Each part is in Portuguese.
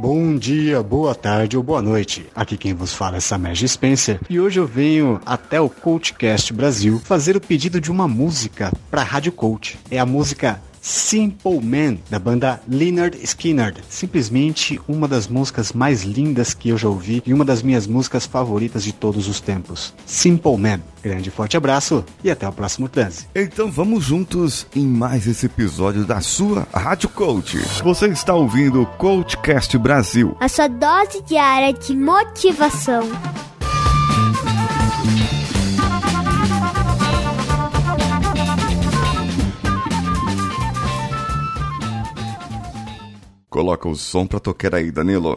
Bom dia, boa tarde ou boa noite. Aqui quem vos fala é Samer Spencer e hoje eu venho até o Coachcast Brasil fazer o pedido de uma música para Rádio Coach. É a música Simple Man, da banda Leonard Skinner. Simplesmente uma das músicas mais lindas que eu já ouvi e uma das minhas músicas favoritas de todos os tempos. Simple Man. Grande forte abraço e até o próximo transe. Então vamos juntos em mais esse episódio da sua Rádio Coach. Você está ouvindo o Coachcast Brasil. A sua dose diária de motivação. Coloca o som pra tocar aí, Danilo.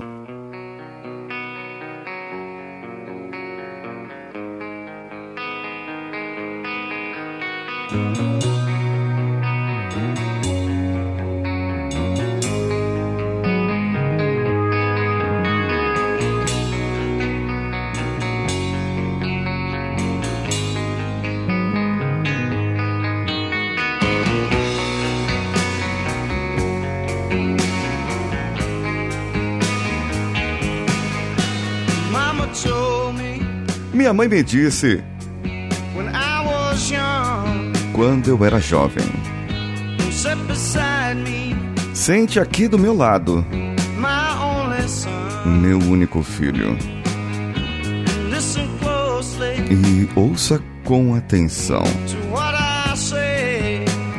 Minha mãe me disse quando eu era jovem. Sente aqui do meu lado, meu único filho. E ouça com atenção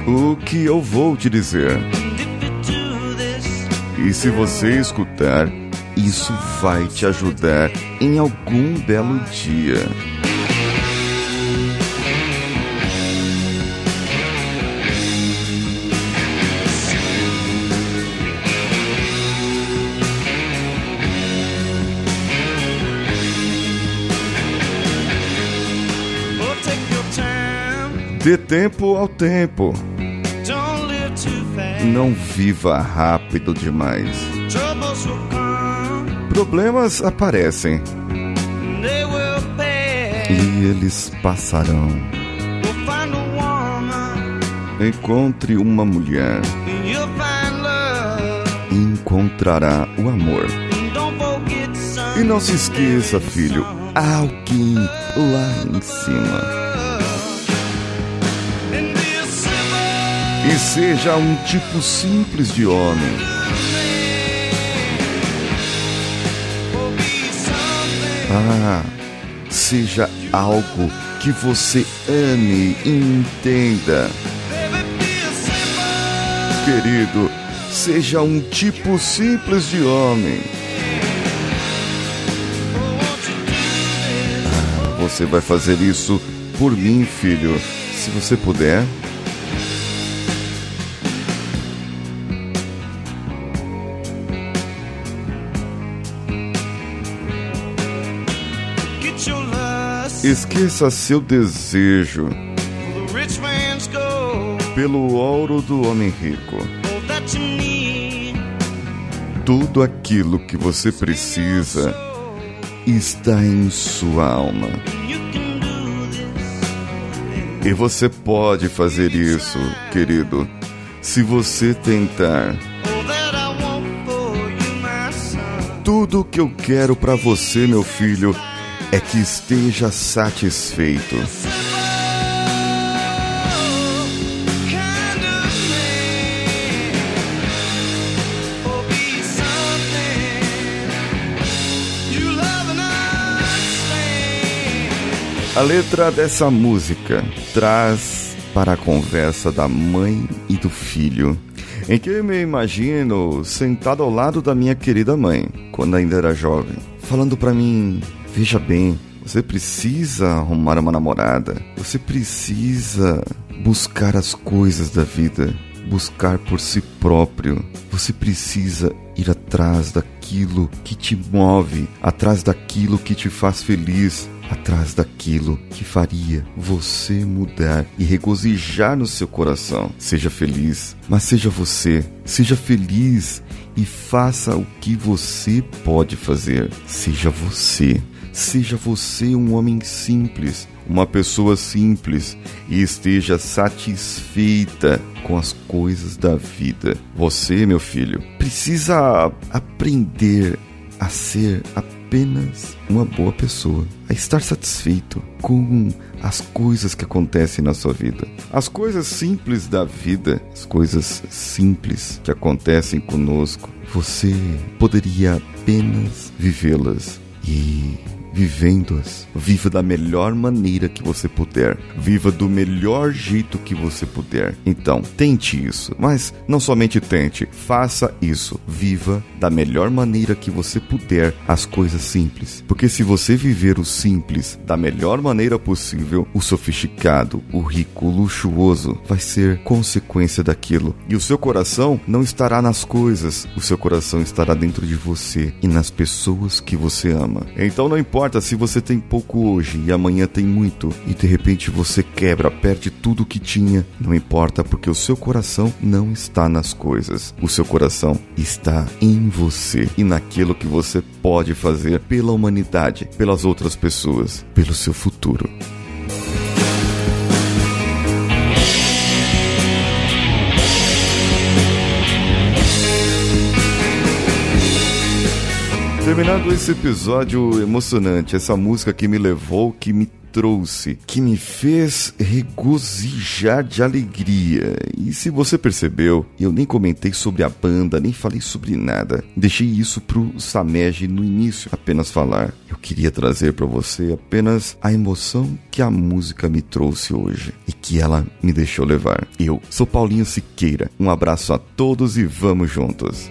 o que eu vou te dizer. E se você escutar, isso vai te ajudar em algum belo dia. Dê tempo ao tempo. Não viva rápido demais. Problemas aparecem. E eles passarão. Encontre uma mulher. E encontrará o amor. E não se esqueça, filho, alguém lá em cima. E seja um tipo simples de homem. Ah, seja algo que você ame e entenda. Querido, seja um tipo simples de homem. Ah, você vai fazer isso por mim, filho, se você puder. Esqueça seu desejo pelo ouro do homem rico. Tudo aquilo que você precisa está em sua alma. E você pode fazer isso, querido, se você tentar. Tudo o que eu quero para você, meu filho, é que esteja satisfeito. A letra dessa música traz para a conversa da mãe e do filho, em que eu me imagino sentado ao lado da minha querida mãe, quando ainda era jovem, falando para mim Veja bem, você precisa arrumar uma namorada. Você precisa buscar as coisas da vida, buscar por si próprio. Você precisa ir atrás daquilo que te move, atrás daquilo que te faz feliz, atrás daquilo que faria você mudar e regozijar no seu coração. Seja feliz, mas seja você. Seja feliz e faça o que você pode fazer. Seja você seja você um homem simples, uma pessoa simples e esteja satisfeita com as coisas da vida. Você, meu filho, precisa aprender a ser apenas uma boa pessoa, a estar satisfeito com as coisas que acontecem na sua vida. As coisas simples da vida, as coisas simples que acontecem conosco, você poderia apenas vivê-las e vivendo-as. Viva da melhor maneira que você puder. Viva do melhor jeito que você puder. Então, tente isso. Mas não somente tente, faça isso. Viva da melhor maneira que você puder as coisas simples. Porque se você viver o simples da melhor maneira possível, o sofisticado, o rico, o luxuoso vai ser consequência daquilo. E o seu coração não estará nas coisas, o seu coração estará dentro de você e nas pessoas que você ama. Então não importa importa se você tem pouco hoje e amanhã tem muito e de repente você quebra, perde tudo que tinha. Não importa porque o seu coração não está nas coisas. O seu coração está em você e naquilo que você pode fazer pela humanidade, pelas outras pessoas, pelo seu futuro. Terminando esse episódio emocionante, essa música que me levou, que me trouxe, que me fez regozijar de alegria. E se você percebeu, eu nem comentei sobre a banda, nem falei sobre nada. Deixei isso pro Samej no início, apenas falar. Eu queria trazer para você apenas a emoção que a música me trouxe hoje e que ela me deixou levar. Eu sou Paulinho Siqueira. Um abraço a todos e vamos juntos.